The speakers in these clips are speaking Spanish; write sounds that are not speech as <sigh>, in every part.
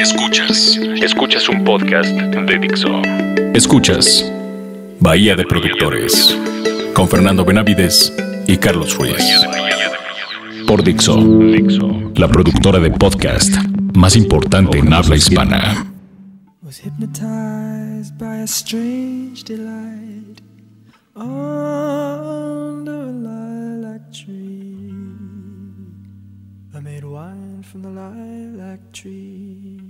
Escuchas, escuchas un podcast de Dixo. Escuchas Bahía de Productores con Fernando Benavides y Carlos Ruiz. Por Dixo, la productora de podcast más importante en habla hispana. was hypnotized by a strange delight under a lilac tree. I made wine from the lilac tree.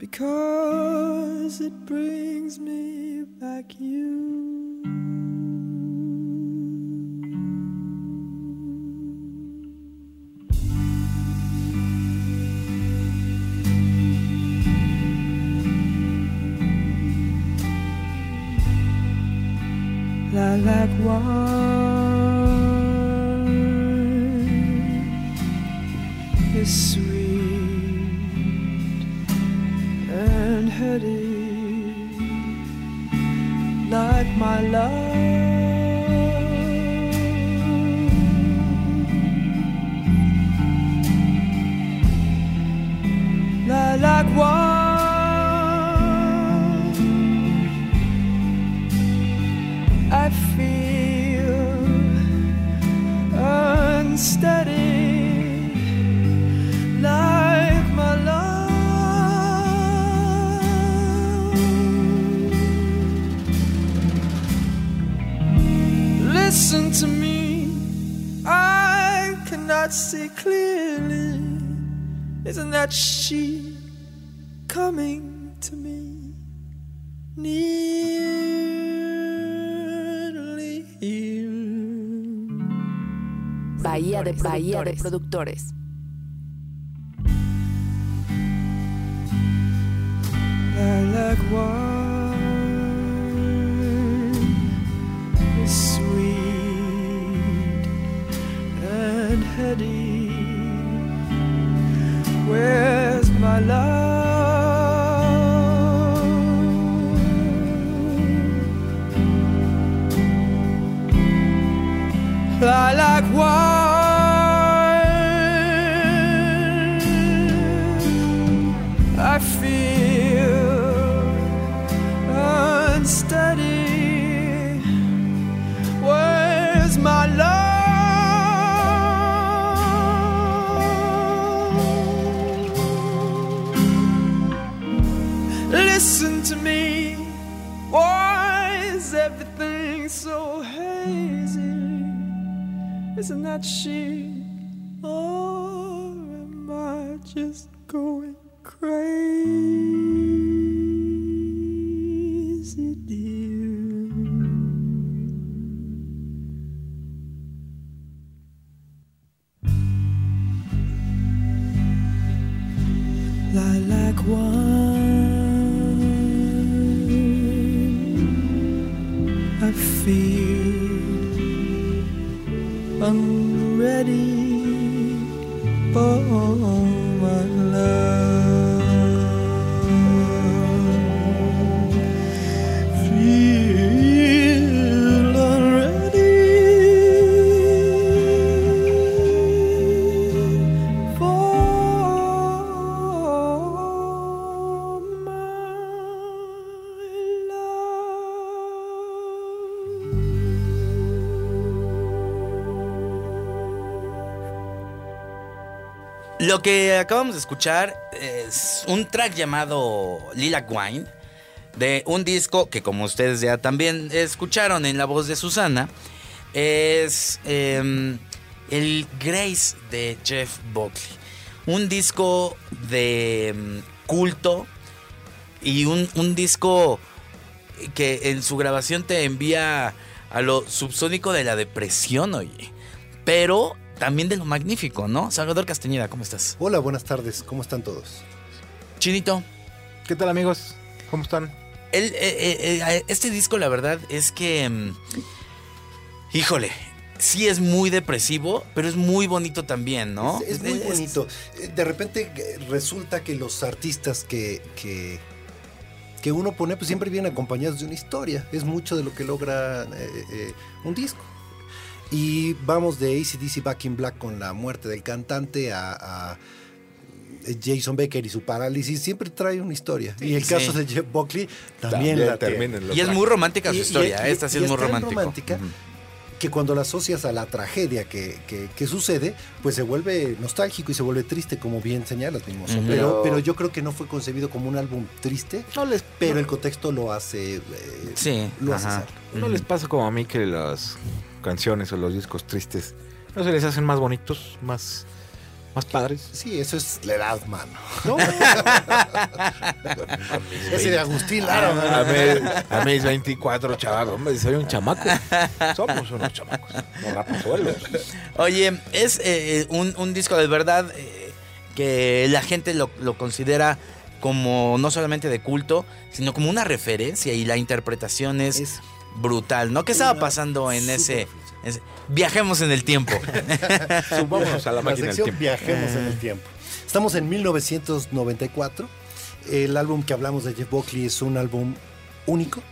because it brings me back you. lilac wine my love. Lilac wine that she coming to me? Nearly here. Bahía de Bahía de Productores. lilac wine is sweet and heady. Where's my love? Lilac wine. So hazy? Isn't that she? Or am I just going crazy, Que acabamos de escuchar es un track llamado Lilac Wine de un disco que como ustedes ya también escucharon en la voz de Susana es em, el Grace de Jeff Buckley. Un disco de em, culto y un, un disco que en su grabación te envía a lo subsónico de la depresión, oye. Pero también de lo magnífico, ¿no? Salvador Castañeda, ¿cómo estás? Hola, buenas tardes, ¿cómo están todos? Chinito, ¿Qué tal amigos? ¿Cómo están? el- eh, eh, eh, este disco la verdad es que... mm, híjole, sí es muy depresivo, pero es muy bonito también, ¿no? Es, es muy bonito. Eh, De repente eh, resulta que los artistas que, que, que uno pone pues siempre vienen acompañados de una historia. Es mucho de lo que logra eh, eh, un disco. Y vamos de ACDC Back in Black con la muerte del cantante a, a Jason Becker y su parálisis. Siempre trae una historia. y el Sí. caso de Jeff Buckley también, la termina lo Y es muy romántica su Y- historia, y- esta sí y es muy romántica Ujú. que cuando la asocias a la tragedia que, que- que sucede, pues se vuelve nostálgico y se vuelve triste, como bien señalas, Mimoso. Ujú. pero, pero yo creo que no fue concebido como un álbum triste, No les, pero el contexto lo hace. eh, Sí, lo hace ser. no les pasa como a mí que las canciones o los discos tristes no se les hacen más bonitos, más, más padres. Sí, eso es la edad, mano. No, <laughs> Ese de Agustín Lara, a, mano. mí, a mis 24 chavos, hombre, soy un chamaco. Somos unos chamacos, no rapazuelos. Oye, es eh, un, un disco de verdad eh, que la gente lo, lo considera como no solamente de culto, sino como una referencia y la interpretación es, Es brutal, ¿no? ¿Qué estaba pasando en ese, Viajemos en el tiempo. <laughs> Subámonos a la la máquina del tiempo. Viajemos en el tiempo. Estamos en 1994. El álbum que hablamos de Jeff Buckley es un álbum único.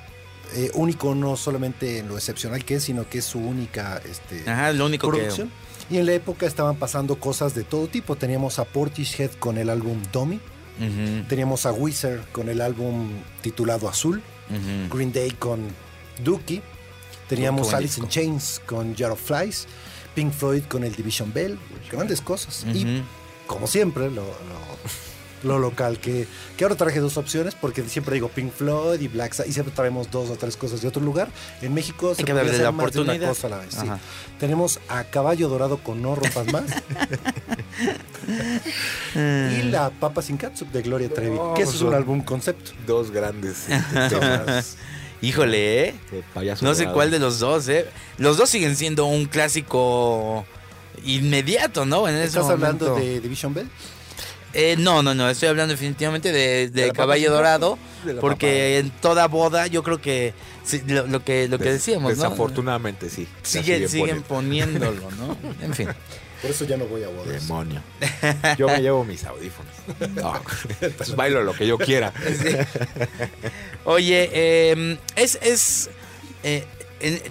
Eh, único no solamente en lo excepcional que es, sino que es su única este, Ajá, lo único que... producción. Y en la época estaban pasando cosas de todo tipo. Teníamos a Portishead con el álbum Dummy. Teníamos a Wizard con el álbum titulado Azul. Green Day con Dookie. Teníamos Alice in. Chains con Jar of Flies. Pink Floyd con el Division Bell. Grandes cosas. Y como siempre, lo, lo- <laughs> lo local, que, que ahora traje dos opciones, porque siempre digo Pink Floyd y Black Sabbath, y siempre traemos dos o tres cosas de otro lugar. En México se podría darle la hacer más de una oportunidad. cosa a la vez. sí. Tenemos a Caballo Dorado con No Rompas Más. <laughs> <laughs> y La Papa Sin Catsup de Gloria Trevi, No, que eso es un álbum concepto. Dos grandes temas Híjole, ¿eh? de payaso No sé dorado. cuál de los dos, ¿eh? Los dos siguen siendo un clásico inmediato, ¿no? En ese ¿Estás hablando de Division Bell? Eh, no, no, no, estoy hablando definitivamente de, de ¿De la papa Caballo Dorado? De porque en toda boda yo creo que sí, lo, lo que lo que Des- decíamos, ¿no? Desafortunadamente, sí. Siguen poniendo. poniéndolo, ¿no? <laughs> En fin. Por eso ya no voy a bodas. Demonio. Yo me llevo mis audífonos. No, pues bailo lo que yo quiera. Oye, eh, es, es eh,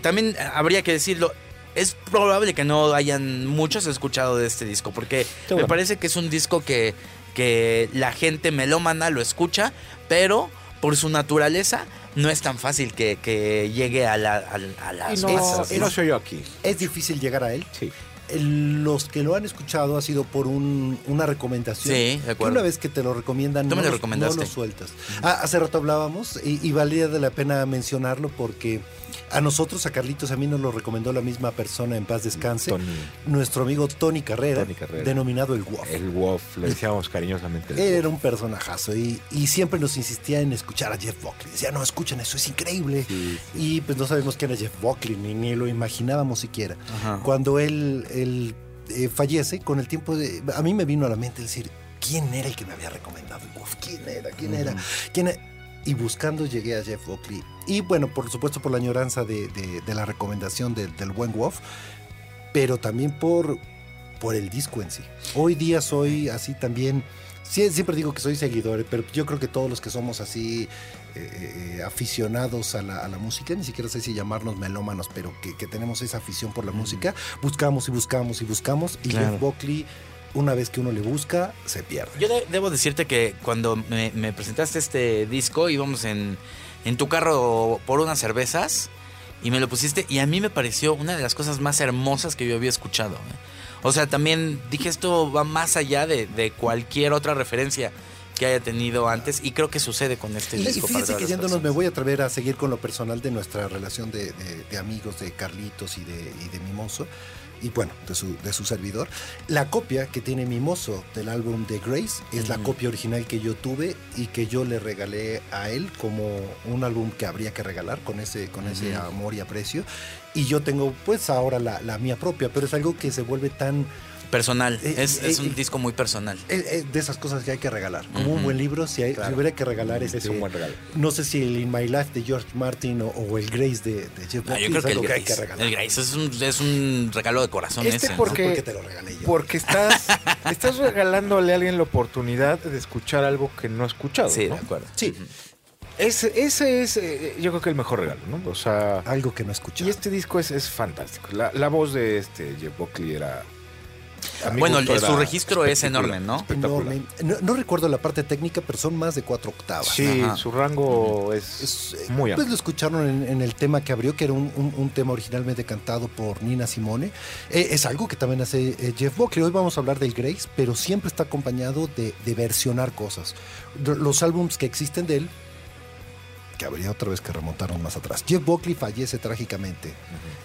también habría que decirlo, es probable que no hayan muchos escuchado de este disco, porque me parece que es un disco que, que la gente melómana lo escucha, pero por su naturaleza no es tan fácil que, que llegue a, la, a, a las Y no, masas, y ¿no? no soy yo aquí. Es difícil llegar a él. Sí. Los que lo han escuchado ha sido por un- una recomendación. Sí, de Que acuerdo. una vez que te lo recomiendan, lo no lo sueltas. Ah, hace rato hablábamos y, y valía de la pena mencionarlo porque a nosotros, a Carlitos, a mí nos lo recomendó la misma persona en paz descanse. Tony, Nuestro amigo Tony Carrera, Tony Carrera. denominado el Wolf. el Wolf, le decíamos cariñosamente. Él era un personajazo y, y siempre nos insistía en escuchar a Jeff Buckley. Decía, no, escuchen, eso es increíble. Sí, Y pues no sabemos quién era Jeff Buckley, ni, ni lo imaginábamos siquiera. Ajá. Cuando él, él, eh, fallece, con el tiempo, de, a mí me vino a la mente decir, ¿quién era el que me había recomendado el Wolf? ¿Quién era? ¿Quién era? ¿Quién era? Y buscando llegué a Jeff Buckley. Y bueno, por supuesto por la añoranza de, de- de la recomendación de- del buen Wolf, pero también por, por el disco en sí. Hoy día soy así también... siempre digo que soy seguidor, pero yo creo que todos los que somos así eh, eh, aficionados a la, a la música, ni siquiera sé si llamarnos melómanos, pero que, que tenemos esa afición por la música, buscamos y buscamos y buscamos. Y Claro. Jeff Buckley, una vez que uno le busca, se pierde. Yo de- debo decirte que cuando me, me presentaste este disco íbamos en, en tu carro por unas cervezas y me lo pusiste y a mí me pareció una de las cosas más hermosas que yo había escuchado. ¿eh? O sea, también dije esto va más allá de, de cualquier otra referencia que haya tenido antes y creo que sucede con este Y, y disco. para fíjese que yéndonos, me voy a atrever a seguir con lo personal de nuestra relación de, de- de amigos, de Carlitos y de, y de Mimoso, y bueno, de su, de su servidor. La copia que tiene Mimoso del álbum de Grace es la copia original que yo tuve y que yo le regalé a él como un álbum que habría que regalar con ese, con ese amor y aprecio. Y yo tengo pues ahora la, la mía propia, pero es algo que se vuelve tan Personal. Eh, es, eh, es un eh, disco muy personal. De esas cosas que hay que regalar. Como un buen libro, si, hay, si hubiera que regalar este, Es un buen regalo. No sé si el In My Life de George Martin o, o el Grace de, de Jeff Buckley yo creo que el algo que hay Grace. que regalar. el Grace es un, es un regalo de corazón Este ese. ¿no? porque, te lo regalé yo. porque estás, <laughs> estás regalándole a alguien la oportunidad de escuchar algo que no ha escuchado. Sí, ¿no? de acuerdo. Sí, Ese, ese es, eh, yo creo que el mejor regalo, ¿no? O sea, algo que no escuché. y este disco es, es fantástico. La, la voz de este Jeff Buckley era. Bueno, el- su registro es enorme, ¿no? Enorme. No, no recuerdo la parte técnica, pero son más de cuatro octavas. Sí, Ajá. su rango es, Es, eh, muy pues amplio. lo escucharon en, en el tema que abrió, que era un, un- un tema originalmente cantado por Nina Simone. Eh, es algo que también hace eh, Jeff Buckley. Hoy vamos a hablar del Grace, pero siempre está acompañado de, de versionar cosas. Los álbums que existen de él, que habría otra vez que remontarnos más atrás. Jeff Buckley fallece trágicamente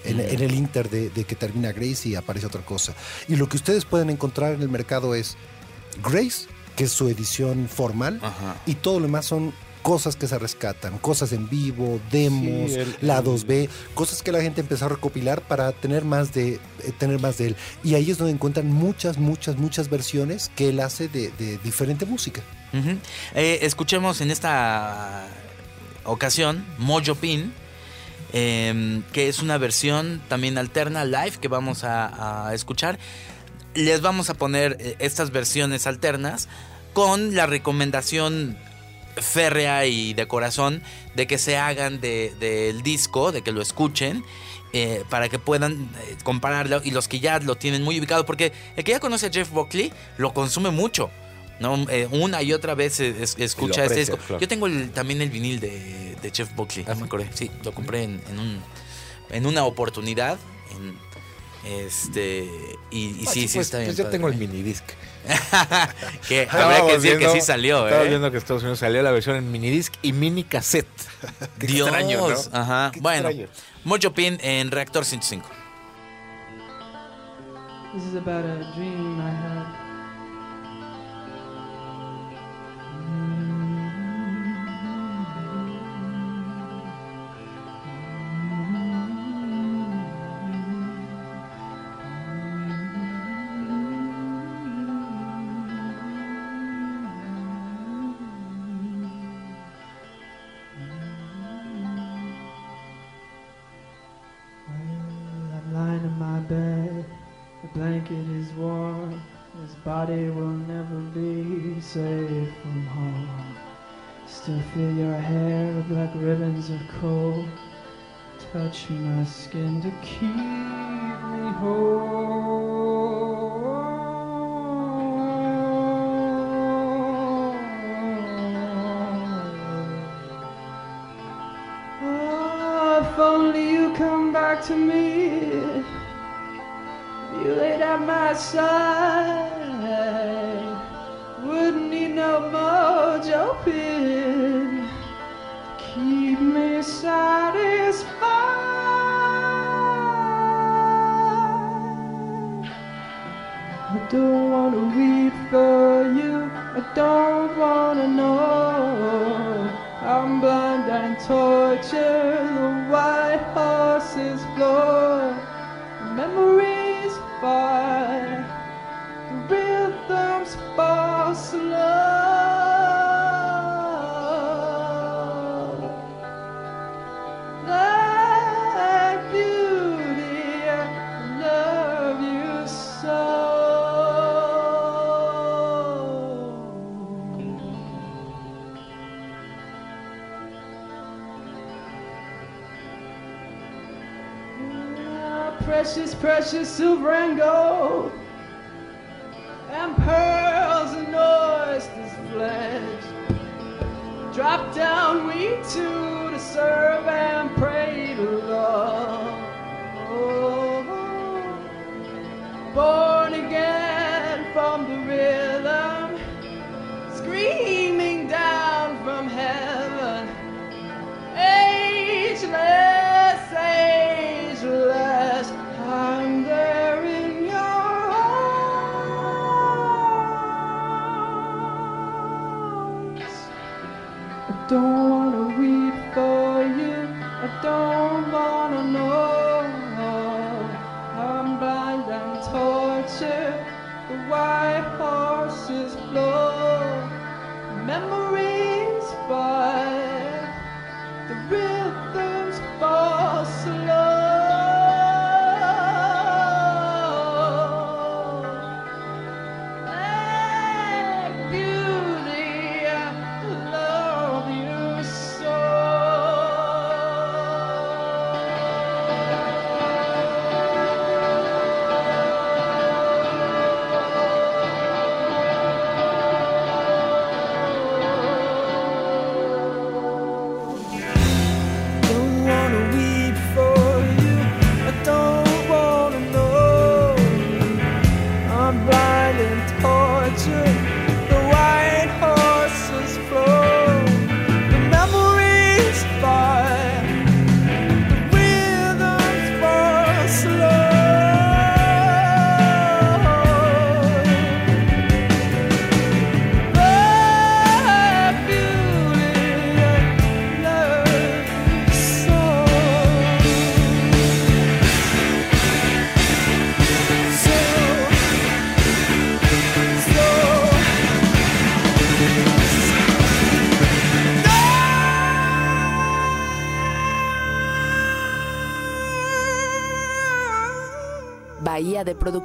en, en el inter de, de que termina Grace y aparece otra cosa. Y lo que ustedes pueden encontrar en el mercado es Grace, que es su edición formal, y todo lo demás son cosas que se rescatan, cosas en vivo, demos, Sí, el- lados B, cosas que la gente empezó a recopilar para tener más de eh, tener más de él. Y ahí es donde encuentran muchas, muchas, muchas versiones que él hace de, de diferente música. Eh, escuchemos en esta ocasión Mojo Pin, eh, que es una versión también alterna live que vamos a, escuchar. Les vamos a poner eh, estas versiones alternas con la recomendación férrea y de corazón de que se hagan de- del disco, de que lo escuchen. eh, para que puedan eh, compararlo y los que ya lo tienen muy ubicado, porque el que ya conoce a Jeff Buckley lo consume mucho. ¿No? Eh, una y otra vez es- escucha este disco. claro. Yo tengo el- también el vinil de, de Jeff Buckley, no me acordé. Sí, lo compré en, en un, en una oportunidad. en- este y, y Ah, sí, sí, pues, está bien. pues ya padre. tengo el minidisc. <laughs> que <laughs> habrá que decir que sí salió, Estaba ¿eh? viendo que Estados Unidos salió la versión en minidisc y mini cassette. <laughs> Qué Dios, extraño, ¿no? ajá. Qué Bueno, extraño. Mojo Pin en Reactor 105. This is about a dream I had. Wanna know. I'm blind and tortured. Precious, precious silver and gold, and pearls and oysters flesh. Drop down we two to serve and pray to love. Oh, born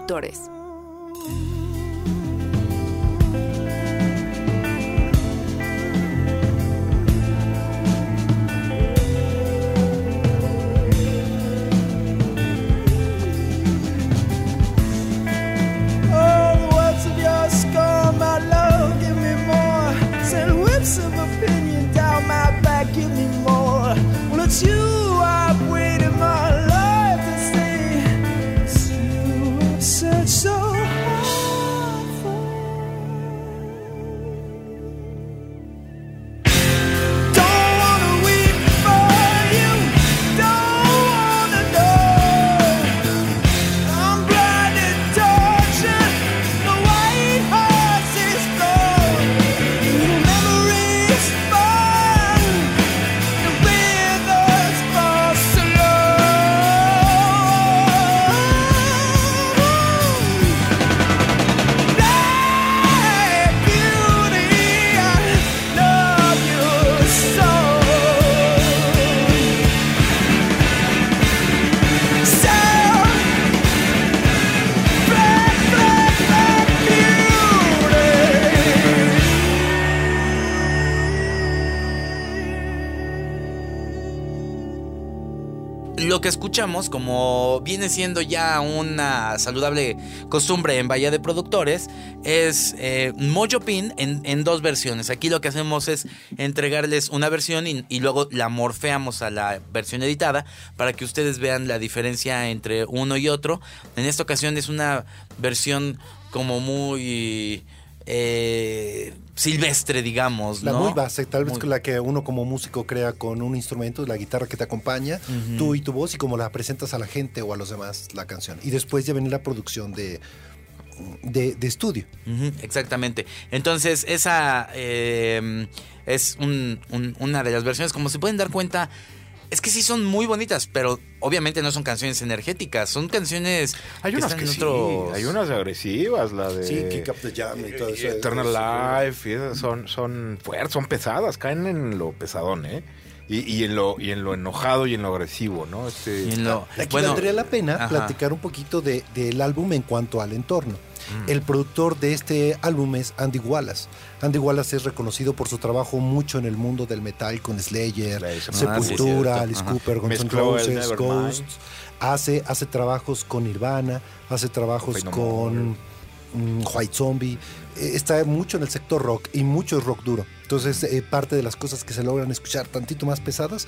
Bahía como viene siendo ya una saludable costumbre en Bahía de Productores, es eh, Mojo Pin en, dos versiones. Aquí lo que hacemos es entregarles una versión y luego la morfeamos a la versión editada para que ustedes vean la diferencia entre uno y otro. En esta ocasión es una versión como muy eh, silvestre, digamos. La muy base, tal vez Muy- la que uno como músico crea con un instrumento, la guitarra que te acompaña, tú y tu voz, y como la presentas a la gente o a los demás la canción. Y después ya viene la producción de, de, de estudio. Exactamente. Entonces, esa eh, es un- un- una de las versiones. Como se pueden dar cuenta, es que sí son muy bonitas, pero obviamente no son canciones energéticas. Son canciones. Hay unas están que en sí, otros- hay unas agresivas, la de... Sí, Kick Up the Jam y todo eso. Eternal Life, y esas son, son fuertes, son pesadas, caen en lo pesadón, ¿eh? Y, y en lo, y en lo enojado y en lo agresivo, ¿no? Este, Y en lo- Aquí bueno, valdría la pena ajá. platicar un poquito de- del álbum en cuanto al entorno. Mm. El productor de este álbum es Andy Wallace. Andy Wallace es reconocido por su trabajo mucho en el mundo del metal con Slayer, Slayer, ¿no? Ah, sí, Sepultura. Alice Ajá. Cooper, Guns N' Roses. Ghosts. Hace, hace trabajos con Nirvana, hace trabajos con mm, White Zombie. Eh, está mucho en el sector rock y mucho es rock duro. Entonces, eh, parte de las cosas que se logran escuchar tantito más pesadas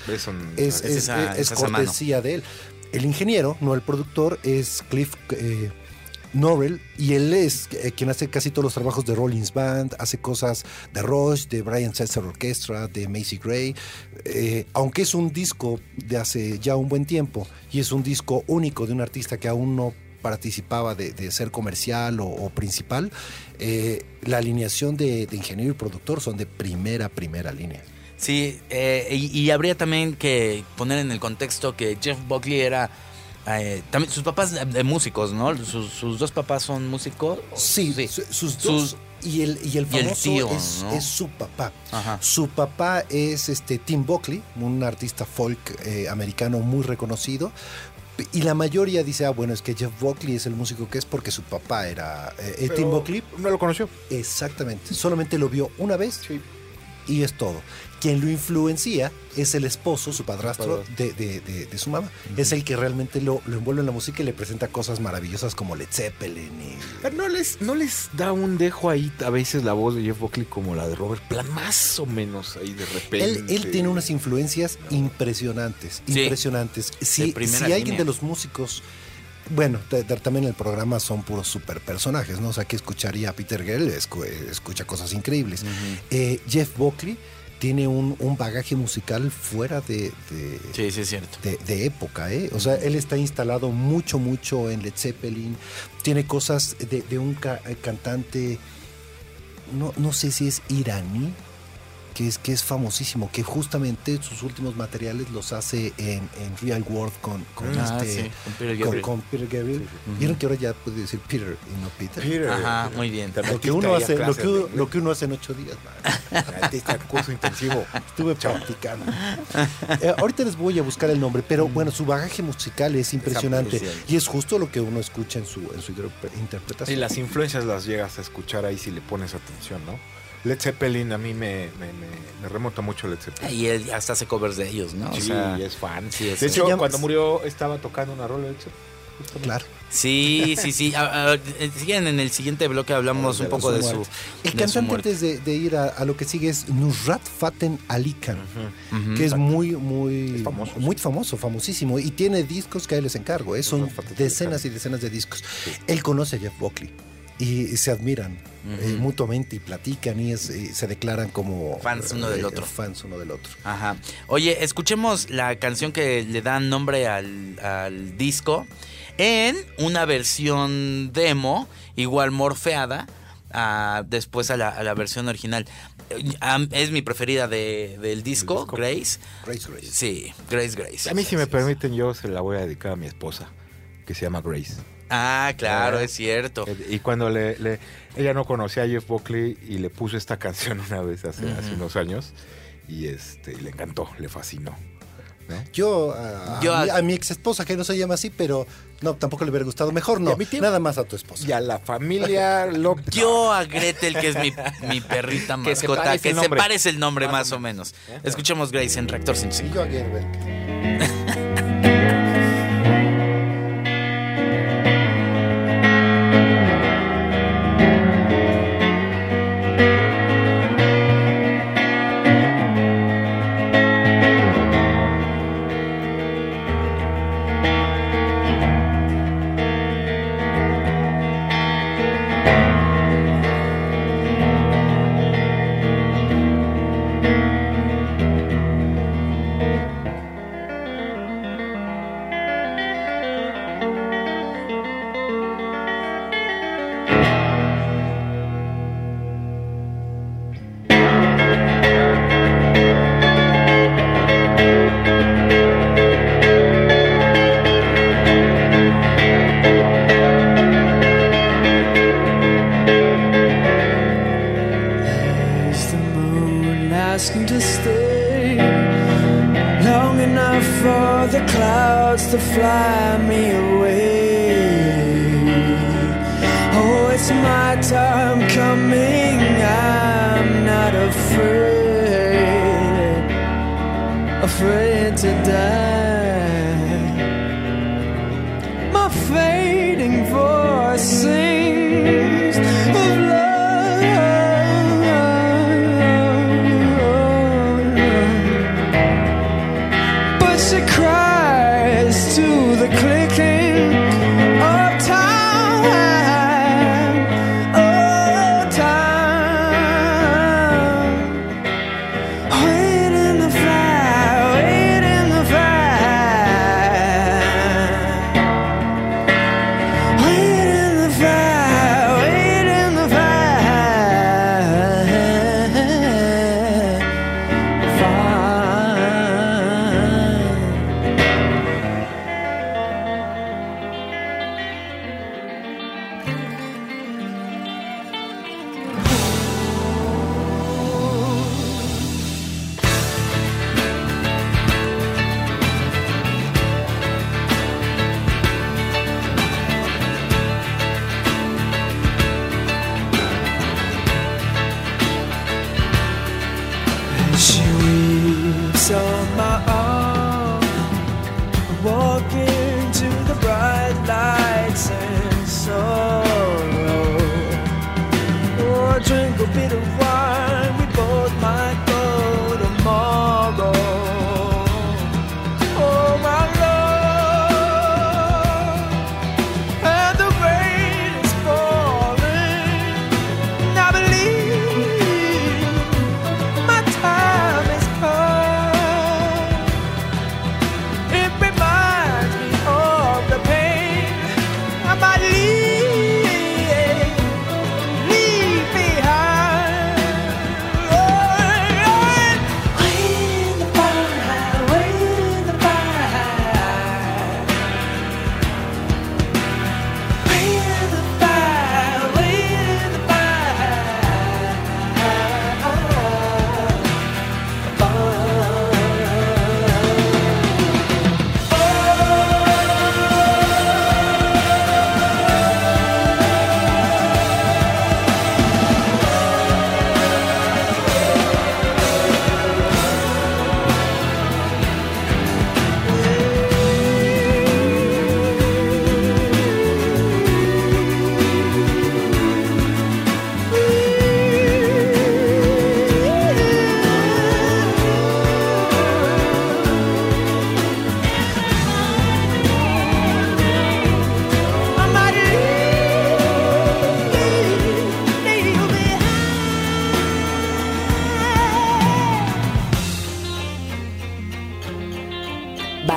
es, Es esa- cortesía de él. El ingeniero, no el productor, es Cliff eh, Norrell y él es eh, quien hace casi todos los trabajos de Rollins Band, hace cosas de Rush, de Brian Setzer Orchestra, de Macy Gray. Eh, aunque es un disco de hace ya un buen tiempo y es un disco único de un artista que aún no participaba de, ser comercial o, principal, eh, la alineación de, ingeniero y productor son de primera, primera línea. Sí, y, y habría también que poner en el contexto que Jeff Buckley era. Eh, también sus papás de, de músicos, ¿no? Sus, sus dos papás son músicos. Sí, su- sus dos Sus- Y el, y el Y el famoso tío, es, ¿no? es su papá. Ajá. Su papá es este Tim Buckley, un artista folk eh, americano muy reconocido. Y la mayoría dice, ah, bueno, es que Jeff Buckley es el músico que es porque su papá era eh, eh, Tim Buckley. No lo conoció. Exactamente. Solamente lo vio una vez Sí. Y es todo. Quien lo influencia es el esposo, su padrastro, de, de- de- de su mamá. Es el que realmente lo, lo envuelve en la música y le presenta cosas maravillosas como Led Zeppelin y... ¿No les, ¿No les da un dejo ahí a veces la voz de Jeff Buckley como la de Robert Plant? Más o menos ahí de repente. Él, él tiene unas influencias impresionantes, Sí. impresionantes. Si, si alguien línea. de los músicos, bueno, también el programa son puros super personajes, ¿no? O sea, que escucharía a Peter Gell, escu- escucha cosas increíbles. Eh, Jeff Buckley tiene un, un bagaje musical fuera de, de- Sí, sí, es cierto. de, de época, ¿eh? O sea, él está instalado mucho, mucho en Led Zeppelin. Tiene cosas de, de un ca- cantante, no, no sé si es iraní, que es, que es famosísimo, que justamente sus últimos materiales los hace en, en Real World con, con Ah, este... sí, con Peter Gabriel. con Peter Gabriel. Vieron que ahora ya puede decir Peter y no Peter. Peter. Ajá, muy bien. Lo que, uno hace, lo, que, de uno- inglés. lo que uno hace en ocho días. Metiste <laughs> al curso intensivo. Estuve practicando. Eh, ahorita les voy a buscar el nombre, pero bueno, su bagaje musical es impresionante y es justo lo que uno escucha en su, en su interpre- Y interpretación. las influencias las llegas a escuchar ahí si le pones atención, ¿no? Led Zeppelin a mí me, me, me- me remonta mucho a Led Zeppelin. Y él hasta hace covers de ellos, ¿no? O sí, sea, es fan. sí, es- de hecho, cuando murió estaba tocando una rola de Led Zeppelin. justamente. Claro. Sí, sí, sí. Ah, ah, eh, siguen en el siguiente bloque hablamos De un poco de su, muerte. El de cantante antes de, de ir a, a lo que sigue es Nusrat Faten Ali Khan, que es muy, muy Es famoso, muy famoso, famosísimo, y tiene discos que a él les encargo, ¿eh? son decenas y decenas de discos. Él conoce a Jeff Buckley y, se admiran eh, mutuamente y platican y, es- y se declaran como Fans uno del otro. Fans uno del otro. Ajá. Oye, escuchemos la canción que le da nombre al, al disco en una versión demo, igual morfeada, a- después a la, a la versión original. Eh, Es mi preferida de- del disco, disco. Grace. Grace Grace. Sí, Grace Grace. A mí, si me permiten, yo se la voy a dedicar a mi esposa, que se llama Grace. Ah, claro, es cierto. Eh, Y cuando le, le- ella no conocía a Jeff Buckley y le puso esta canción <laughs> una vez hace, hace unos años y este y le encantó, le fascinó. ¿no? Yo, a, Yo a mi, a- mi ex esposa, que no se llama así, pero no, tampoco le hubiera gustado. Mejor no, nada más a tu esposa. Y a la familia <laughs> lo <laughs> Yo a Gretel, que es mi, mi perrita Que se mascota, parece que el se nombre. parece el nombre Más más, o menos. Escuchemos Grace en Reactor 105. yo a Gerber.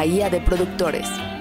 Bahía de Productores.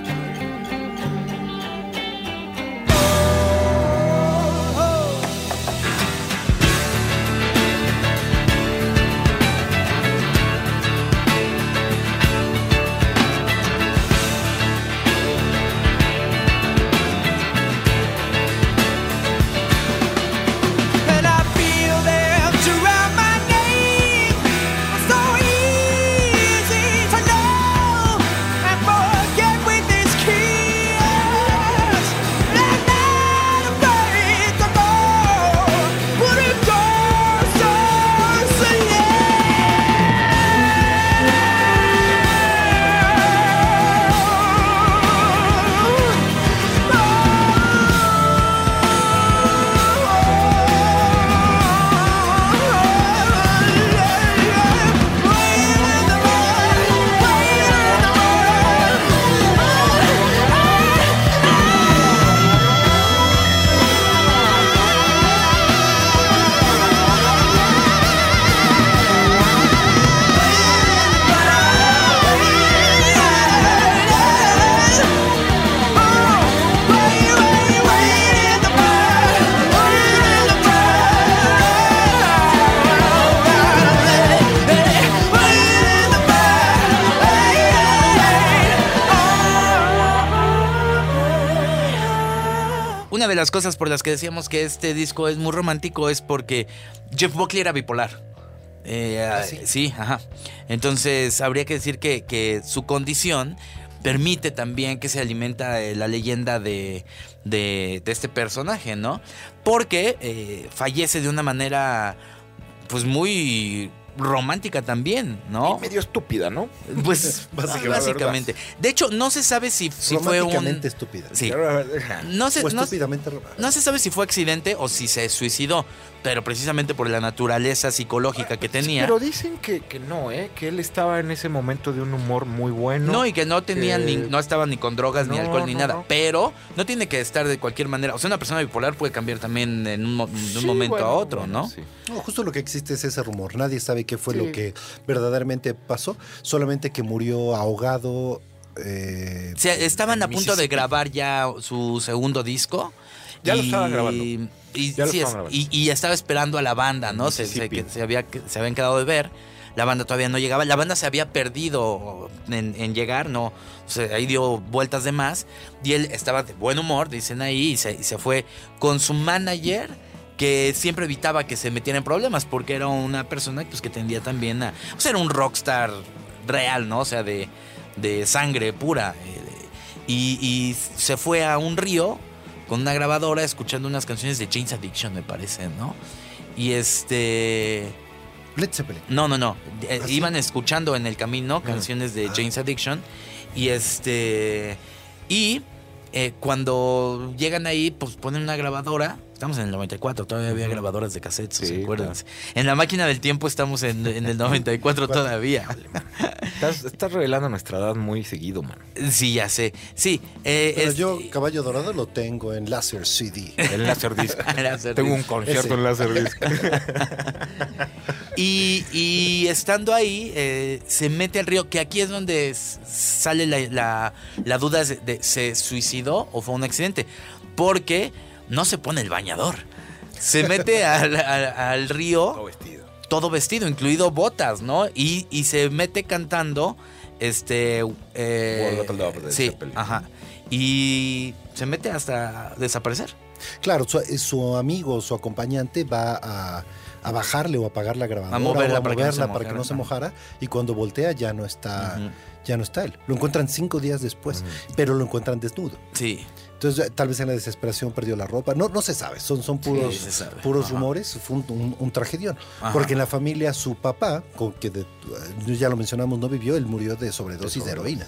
Las cosas por las que decíamos que este disco es muy romántico es porque Jeff Buckley era bipolar. Eh, ah, sí? ajá. Entonces habría que decir que, que su condición permite también que se alimenta eh, la leyenda de, de- de este personaje, ¿no? Porque eh, fallece de una manera pues muy romántica también, ¿no? Y medio estúpida, ¿no? Pues <laughs> Básicamente. básicamente. De hecho, no se sabe si, si fue un... Románticamente estúpida. Sí. No se, O no- estúpidamente ro- no se sabe si fue accidente o si se suicidó, pero precisamente por la naturaleza psicológica que tenía. Pero dicen que, que no, ¿eh? Que él estaba en ese momento de un humor muy bueno. no, y que no tenía que- ni, no estaba ni con drogas, ni alcohol, ni no, nada. no. Pero no tiene que estar de cualquier manera. O sea, una persona bipolar puede cambiar también en un, de un Sí, momento bueno, a otro, bueno, ¿no? sí. No, justo lo que existe es ese rumor. Nadie sabe qué fue Sí. lo que verdaderamente pasó. Solamente que murió ahogado. eh, O sea, estaban a punto de grabar ya su segundo disco. Ya lo estaban grabando. Y, Ya lo sí, es- estaban grabando. y- y estaba esperando a la banda, ¿no? Se, se- que se, había, se habían quedado de ver. La banda todavía no llegaba. La banda se había perdido en, en llegar, ¿no? O sea, ahí dio vueltas de más. Y él estaba de buen humor, dicen ahí, y se, y se fue con su manager que siempre evitaba que se metiera en problemas porque era una persona pues, que tendía también a... O sea, era un rockstar real, ¿no? O sea, de, de sangre pura. eh, y se fue a un río con una grabadora escuchando unas canciones de James Addiction, me parece, ¿no? Y este... Led Zeppelin. No, no, no. Eh, ¿Ah? Iban escuchando en el camino canciones de Ah. James Addiction. Y este. Y eh, cuando llegan ahí, pues ponen una grabadora. Estamos en el 94, todavía había grabadoras de cassettes, Sí, ¿se acuerdan? En la máquina del tiempo estamos en, en el 94 <laughs> todavía. Estás, estás revelando nuestra edad muy seguido, man. Sí, ya sé. Sí. eh, Pero es- yo, Caballo Dorado, lo tengo en Láser CD. El Laserdisc. <laughs> Laserdisc. <laughs> Tengo un concierto Ese. en Laserdisc. Y, y estando ahí, eh, se mete al río, que aquí es donde sale la, la- la duda de, de se suicidó o fue un accidente. Porque no se pone el bañador. Se mete al, al- al río vestido. todo vestido, incluido botas, ¿no? Y, y se mete cantando este... eh, de sí, ajá. Y se mete hasta desaparecer. Claro, su, su amigo, su acompañante va a, a bajarle o apagar la grabadora A moverla o a para que no se moverla para que mojara, no se mojara y cuando voltea ya no está ya no está él. Lo encuentran cinco días después, pero lo encuentran desnudo. Sí. Entonces tal vez en la desesperación perdió la ropa. No, no se sabe, son, son puros, sabe. puros Ajá. rumores. Fue un, un- un tragedión. Ajá. Porque en la familia su papá, con que de- eh, ya lo mencionamos, no vivió, él murió de sobredosis de, heroína.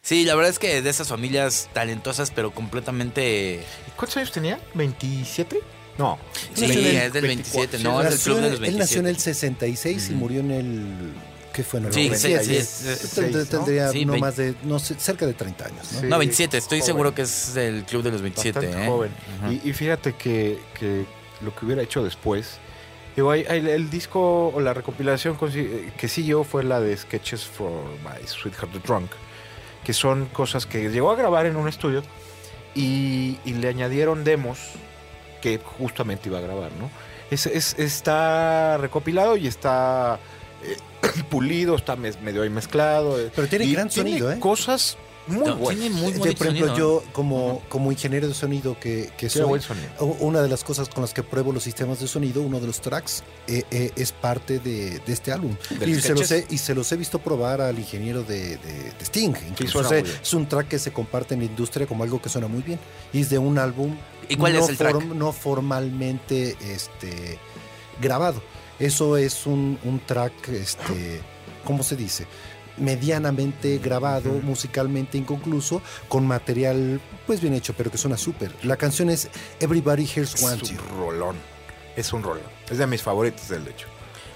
Sí, la verdad es que de esas familias talentosas, pero completamente... ¿Cuántos años tenía? ¿27? No. Sí, es del 27, no, es del club de los Él nació en 27. el 66 y Ujú. murió en el... ¿Qué fue? En el Sí, 97. sí, sí, ¿no? Tendría Sí, no vein- más de, no sé, cerca de 30 años, ¿no? Sí. No, 27, estoy joven. seguro que es el club de los 27. Bastante ¿eh? joven. Y, y fíjate que, que lo que hubiera hecho después. Digo, hay- hay- el disco o la recopilación que siguió fue la de Sketches for My Sweetheart the Drunk. que son cosas que llegó a grabar en un estudio y, y le añadieron demos que justamente iba a grabar, ¿no? Es, es- está recopilado y está eh, pulido, está mes- medio ahí mezclado. eh, Pero tiene y gran sonido, ¿eh? Cosas muy No, buenas. tiene muy De- bonito por ejemplo, sonido, yo como, como ingeniero de sonido que, que soy, buen sonido. una de las cosas con las que pruebo los sistemas de sonido, uno de los tracks, eh, eh, es parte de, de este álbum. Del Y se, los he, y se los he visto probar al ingeniero de, de- de Sting. Incluso, suena O sea, muy bien. es un track que se comparte en la industria como algo que suena muy bien. Y es de un álbum ¿Y cuál no, es el track? form- no formalmente este, grabado. Eso es un, un track, este, ¿cómo se dice? medianamente grabado, musicalmente inconcluso, con material pues bien hecho, pero que suena súper. La canción es Everybody Here's Es Wants You. un rolón. Es un rolón. Es de mis favoritos, del hecho.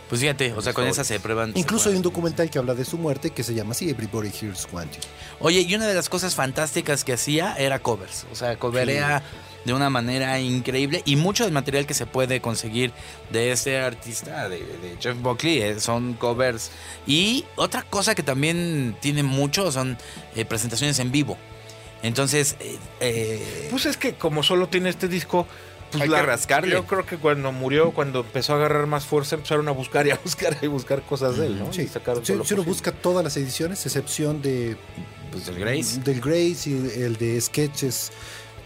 Pues fíjate, o sea, con esa se prueban. se Incluso hay un documental que habla de su muerte que se llama así, Everybody Wants You. Oye, y una de las cosas fantásticas que hacía era covers. O sea, coverea de una manera increíble. Y mucho del material que se puede conseguir de este artista, de, de Jeff Buckley, eh, son covers. Y otra cosa que también tiene mucho son eh, presentaciones en vivo. Entonces, eh, eh, Pues es que como solo tiene este disco, pues Hay que rascarle. Yo creo que cuando murió, cuando empezó a agarrar más fuerza, empezaron a buscar y a buscar y buscar cosas de él, ¿no? Sí, Y sacaron si, todo lo si uno busca todas las ediciones, excepción de pues del Grace. del Grace y el de Sketches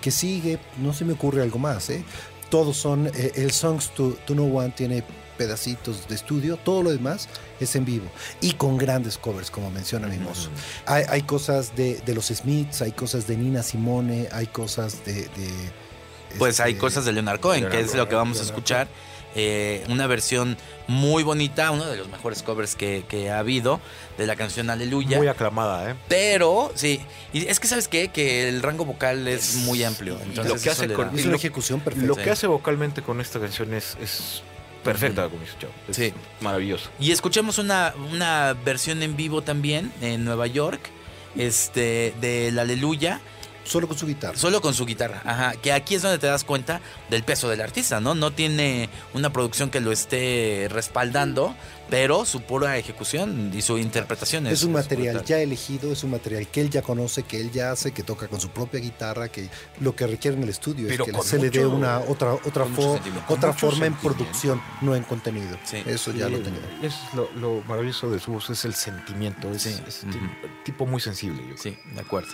que sigue, no se me ocurre algo más, ¿eh? Todos son, eh, el Songs to, to No One tiene pedacitos de estudio, todo lo demás es en vivo y con grandes covers, como menciona mi mozo. Hay, hay cosas de, de los Smiths, hay cosas de Nina Simone, hay cosas de... de, Pues hay este, cosas de Leonard Cohen, que Leonard es lo que vamos a Leonard escuchar. Eh, una versión muy bonita, uno de los mejores covers que, que ha habido de la canción Aleluya. Muy aclamada, ¿eh? Pero, sí, y es que sabes qué, que el rango vocal es muy amplio. Entonces, lo que hace con- Es una ejecución perfecta. Lo que hace vocalmente con esta canción es, es perfecta, como dice Chavo. Es Sí. maravilloso. Y escuchemos una, una versión en vivo también en Nueva York, este, de la Aleluya, Solo con su guitarra. solo con su guitarra. Ajá, que aquí es donde te das cuenta del peso del artista, ¿no? No tiene una producción que lo esté respaldando, pero su pura ejecución y su interpretación es. Es un material brutal. ya elegido, es un material que él ya conoce, que él ya hace, que toca con su propia guitarra, que lo que requiere en el estudio Pero es que se le dé una otra otra, fo- otra forma en producción, no en contenido. Sí. Eso ya Sí, lo tenía. Es lo, lo maravilloso de su voz, es el sentimiento. Es, Sí. es tipo, tipo muy sensible. yo creo. Sí, de acuerdo.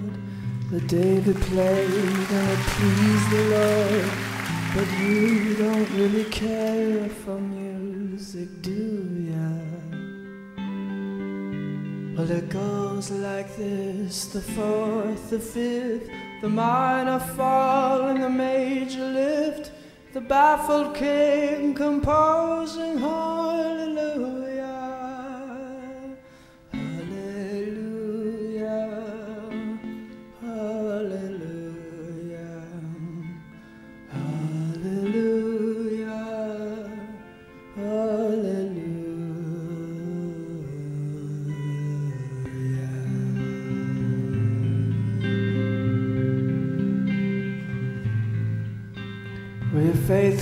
Chord that David played and it pleased the Lord. But you don't really care for music, do ya? Well, it goes like this the fourth, the fifth, the minor fall, and the major lift. The baffled king composing hallelujah.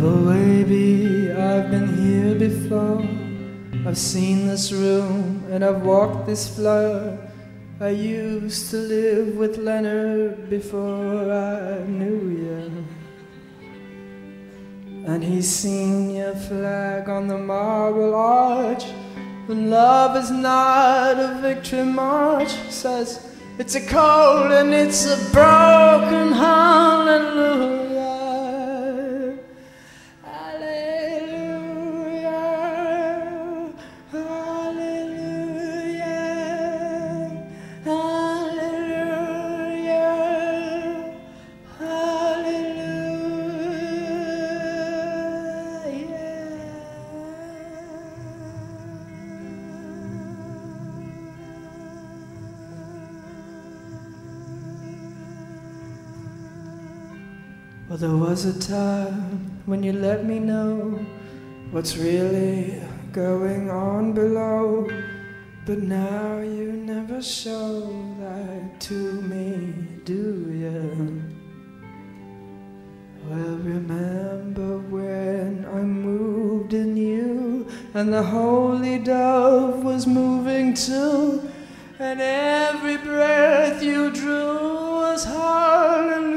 Maybe I've been here before. I've seen this room and I've walked this floor. I used to live with Leonard before I knew you. And he's seen your flag on the marble arch. And love is not a victory march. Says it's a cold and it's a broken. Hallelujah. Was a time when you let me know what's really going on below. But now you never show that to me, do you? Well, remember when I moved in you, and the holy dove was moving too, and every breath you drew was hallelujah.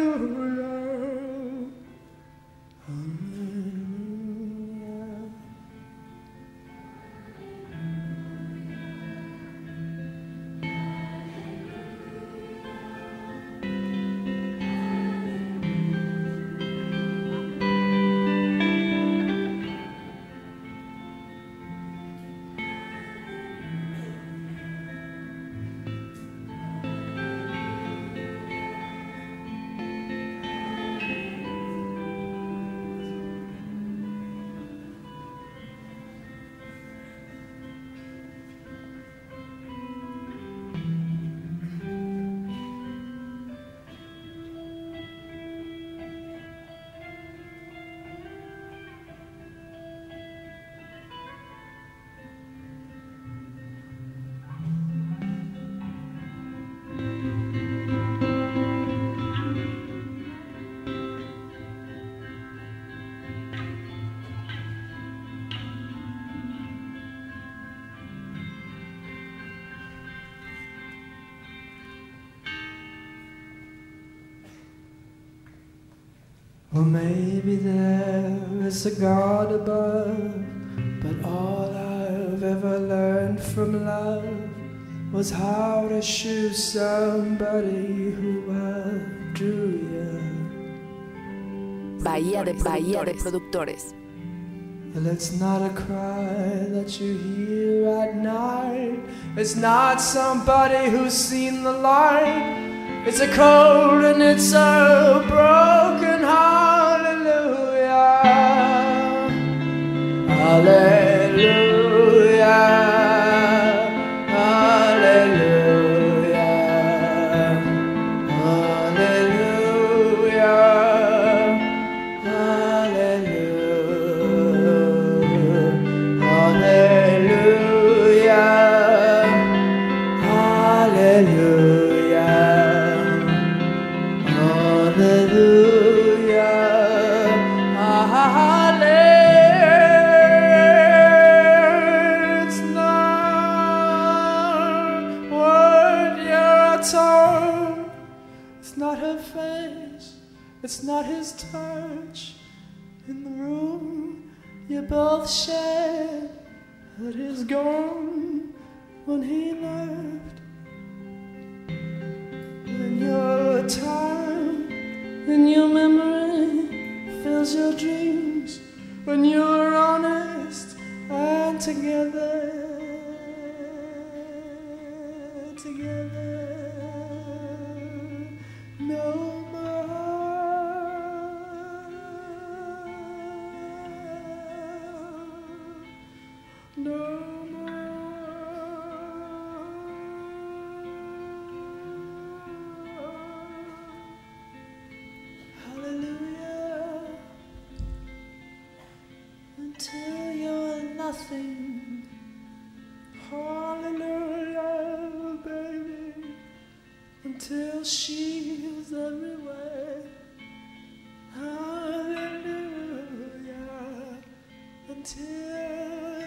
Maybe there is a God above, but all I've ever learned from love was how to shoot somebody who outdrew you. Bahía de Bahía de Productores. Well, it's not a cry that you hear at night. It's not somebody who's seen the light. It's a cold and it's a broken Hallelujah.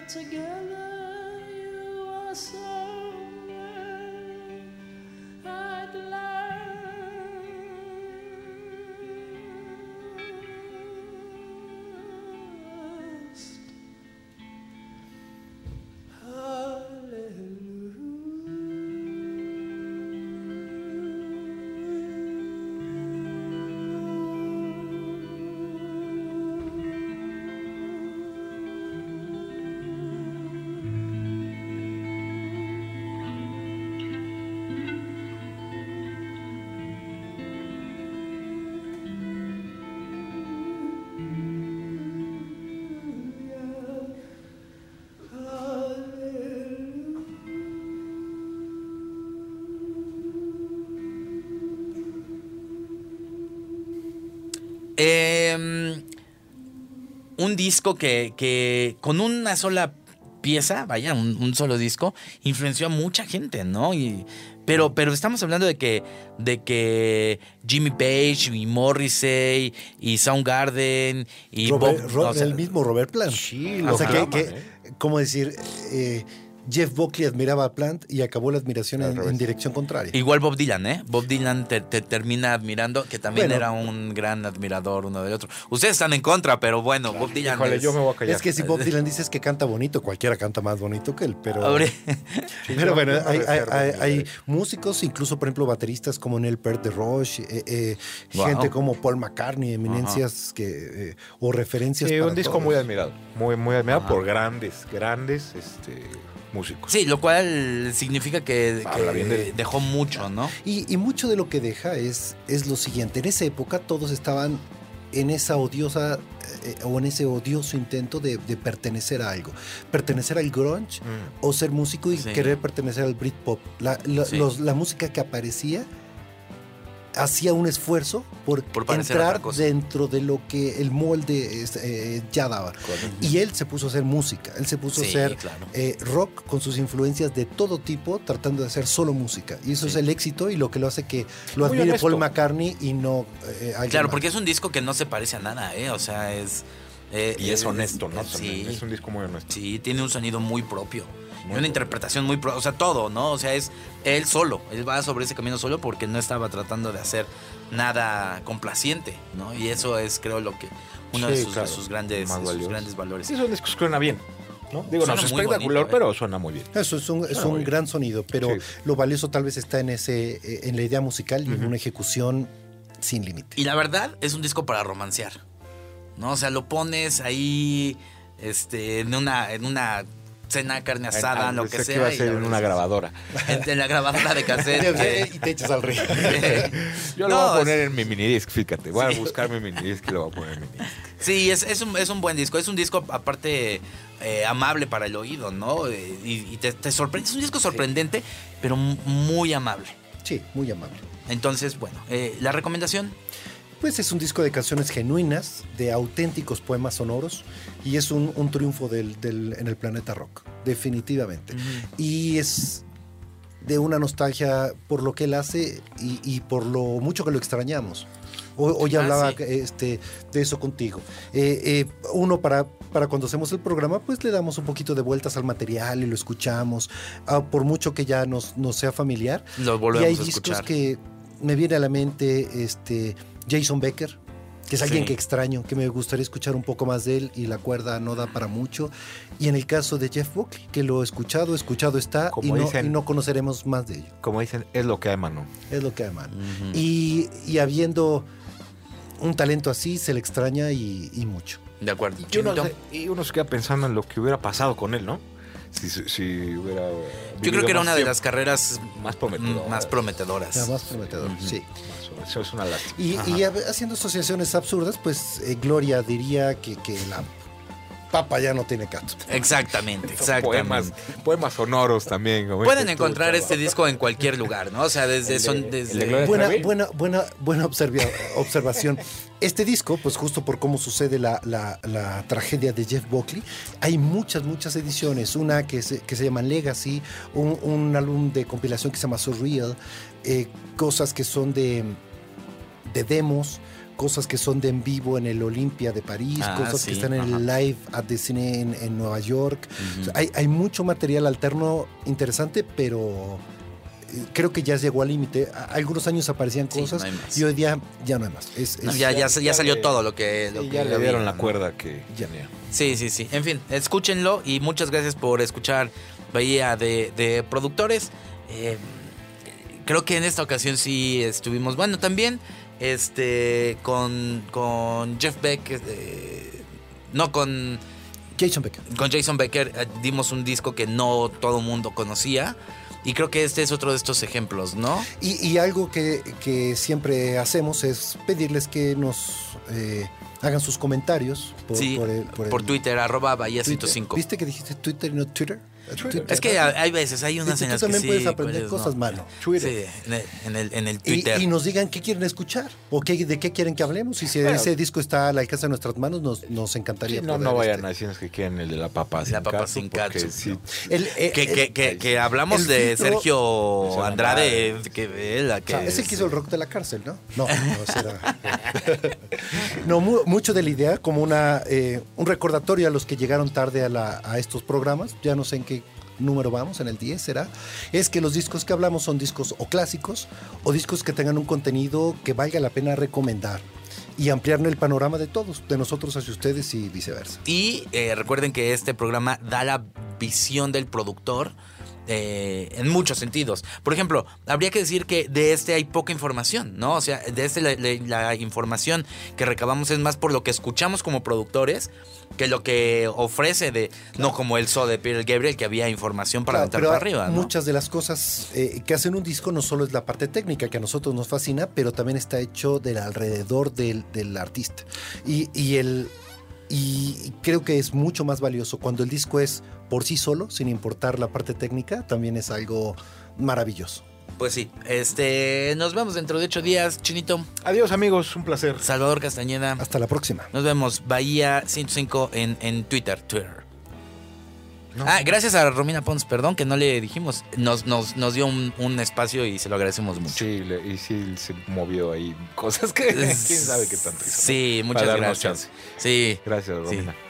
together you are so Eh, un disco que, que con una sola pieza, vaya, un, un solo disco, influenció a mucha gente, ¿no? Y, pero, pero estamos hablando de que, de que Jimmy Page y Morrissey y Soundgarden y Robert- Bob- o sea, el mismo Robert Plant. Sí, o sea, que, que- ¿eh? ¿cómo decir? Eh, Jeff Buckley admiraba a Plant y acabó la admiración en, dirección contraria. Igual Bob Dylan, ¿eh? Bob Dylan te, te termina admirando, que también Bueno. era un gran admirador uno del otro. Ustedes están en contra, pero bueno, Bob Dylan Híjole, es- yo me voy a callar. es que si Bob <laughs> Dylan dices que canta bonito, cualquiera canta más bonito que él, pero... Pero bueno, hay, músicos, incluso por ejemplo bateristas como Neil Peart de Roche, eh, eh, Wow. gente como Paul McCartney, eminencias que, eh, o referencias. Sí, para un disco todos. muy admirado. Muy, muy admirado Ajá. por grandes, grandes este, músicos. sí, lo cual significa que, Habla que bien de él. dejó mucho, ¿no? Y, y mucho de lo que deja es, es lo siguiente. En esa época todos estaban en esa odiosa eh, o en ese odioso intento de, de pertenecer a algo. Pertenecer al grunge Mm. o ser músico y Sí. querer pertenecer al Britpop. La, la- Sí. los- la música que aparecía hacía un esfuerzo por, entrar dentro de lo que el molde es, eh, ya daba. Y él se puso a hacer música, él se puso Sí, a hacer claro. eh, rock con sus influencias de todo tipo, tratando de hacer solo música. Y eso Sí. es el éxito y lo que lo hace que lo Muy admire honesto. Paul McCartney y no eh, Claro, más. porque es un disco que no se parece a nada, ¿eh? O sea, es... eh, Y es eh, honesto, ¿no? Sí, También. Es un disco muy honesto. sí, tiene un sonido muy propio. Y Muy una interpretación muy propia. O sea, todo, ¿no? O sea, es él solo. Él va sobre ese camino solo porque no estaba tratando de hacer nada complaciente, ¿no? Y eso es, creo, lo que... Uno de sus, claro. sus grandes, Más sus grandes valores. Sí, es un disco que suena bien. ¿no? Digo, Suena no es espectacular, bonito, ¿eh? pero suena muy bien. Eso es un, es un gran sonido, pero Sí. lo valioso tal vez está en ese en la idea musical y en una ejecución sin límite. Y la verdad es un disco para romancear. ¿No? O sea, lo pones ahí este, en una, en una cena carne asada, lo que sea. iba a ser en una grabadora. En, <laughs> en la grabadora de cassette. que- y te echas al río. <laughs> Yo No, lo voy a poner en mi minidisc, fíjate. Voy Sí. a buscar mi minidisc y lo voy a poner en mi minidisc. Sí, es, es, un, es un buen disco. Es un disco, aparte, eh, amable para el oído, ¿no? Eh, Y, y te, te sorprende. Es un disco sorprendente, pero muy amable. Sí, muy amable. Entonces, bueno, eh, la recomendación. Pues es un disco de canciones genuinas, de auténticos poemas sonoros, y es un, un triunfo del, del- en el planeta rock, definitivamente. Y es de una nostalgia por lo que él hace y, y por lo mucho que lo extrañamos. Hoy, Ah, hablaba sí. este, de eso contigo. Eh, eh, uno para, para cuando hacemos el programa, pues le damos un poquito de vueltas al material y lo escuchamos, ah, por mucho que ya nos, nos sea familiar. Lo Y volvemos hay a discos escuchar. que me viene a la mente este Jason Becker, que es alguien Sí. que extraño, que me gustaría escuchar un poco más de él y la cuerda no da para mucho. Y en el caso de Jeff Buckley, que lo he escuchado, escuchado está y no, dicen- y no conoceremos más de ello. Como dicen, es lo que hay, mano. Es lo que aman. Ujú. y, y habiendo un talento así, se le extraña y, y mucho. De acuerdo. Y uno, y uno se queda pensando en lo que hubiera pasado con él, ¿no? Si, si- si hubiera. Yo creo que era una de las carreras más prometedoras. más prometedoras. Más prometedor, Ujú. sí. Eso es una lástima. Y, haciendo asociaciones absurdas, pues eh, Gloria diría que, que la papa ya no tiene caso. Exactamente, exactamente. Poemas, poemas sonoros también. como Pueden tú, encontrar este disco en cualquier lugar, ¿no? O sea, desde El de- son de desde Gloria Buena, buena, buena, buena observa- <laughs> observación. Este disco, pues justo por cómo sucede la, la- la tragedia de Jeff Buckley, hay muchas, muchas ediciones. Una que se, que se llama Legacy, un, un álbum de compilación que se llama Surreal, eh, cosas que son de, de demos, cosas que son de en vivo en el Olimpia de París, Ah, cosas sí, que están en ajá. el live at the cine en, en Nueva York. Ujú. O sea, hay, hay mucho material alterno interesante, pero eh, creo que ya llegó al límite. Algunos años aparecían Sí, cosas no hay más. y hoy día ya no hay más. Es- No, es- ya, ya, ya- ya salió le- todo lo que, lo que ya le dieron la ¿no? cuerda que Ya. Sí, sí, sí. En fin, escúchenlo y muchas gracias por escuchar Bahía de, de Productores. Eh, creo que en esta ocasión sí estuvimos, bueno, también este con, con Jeff Beck, eh, no con, Jason Becker. con Jason Becker, eh, dimos un disco que no todo el mundo conocía. Y creo que este es otro de estos ejemplos, ¿no? Y, y algo que, que siempre hacemos es pedirles que nos eh, hagan sus comentarios por, sí, por por, el- por el Twitter, arroba Bahía Twitter. 105. ¿Viste que dijiste Twitter y no Twitter? Twitter. Es que hay veces, hay unas en tú las que también sí, puedes aprender no. cosas, mano. Sí, en el, en el, en el Y, Twitter. y nos digan qué quieren escuchar o qué, de qué quieren que hablemos. Y si Bueno. ese disco está al alcance de nuestras manos, nos, nos encantaría. Sí, no, no vayan este, a decirnos que quieren el de la papa sin La papa sin porque catsup, sí, ¿no? el- eh, que, el- que, que, que hablamos el de filtro- Sergio Andrade, que, la o que sea, es el que hizo el rock de la cárcel, ¿no? No, no, ese era- <laughs> No, mu- mucho de la idea, como una, eh, un recordatorio a los que llegaron tarde a, la- a estos programas, ya no sé en qué número vamos, en el 10 será, es que los discos que hablamos son discos o clásicos o discos que tengan un contenido que valga la pena recomendar y ampliar el panorama de todos, de nosotros hacia ustedes y viceversa. Y eh, recuerden que este programa da la visión del productor eh, en muchos sentidos. Por ejemplo, habría que decir que de este hay poca información, ¿no? O sea, de este la, la- la información que recabamos es más por lo que escuchamos como productores que lo que ofrece de, no como el show de Peter Gabriel, que había información para Claro, pero para arriba, ¿no? Muchas de las cosas eh, que hacen un disco no solo es la parte técnica que a nosotros nos fascina, pero también está hecho del alrededor del, del artista. Y, y el, y creo que es mucho más valioso cuando el disco es por sí solo, sin importar la parte técnica, también es algo maravilloso. Pues sí, este, nos vemos dentro de ocho días, Chinito, Adiós amigos, un placer. Salvador Castañeda. Hasta la próxima. Nos vemos, Bahía 105 en, en Twitter, Twitter. Ah, gracias a Romina Pons, perdón que no le dijimos. Nos, nos, nos dio un, un espacio y se lo agradecemos mucho. Sí, le- y sí se movió ahí cosas que <laughs> quién sabe qué tanto hizo. Sí, muchas gracias. Sí. Gracias, Sí. Romina. Bahía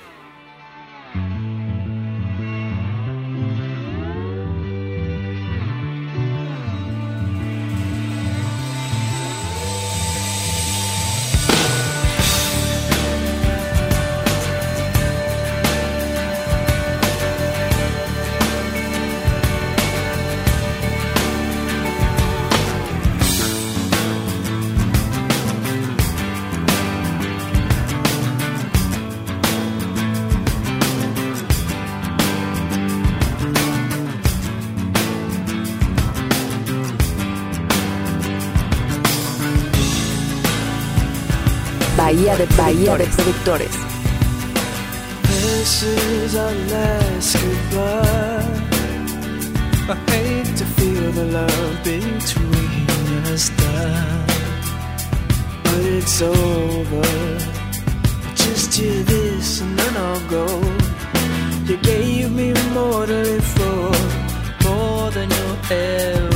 Bahía de productores. This is our last goodbye. I hate to feel the love between us die, but it's over. Just hear this and then I'll go. You gave me more to live for, more than you'll ever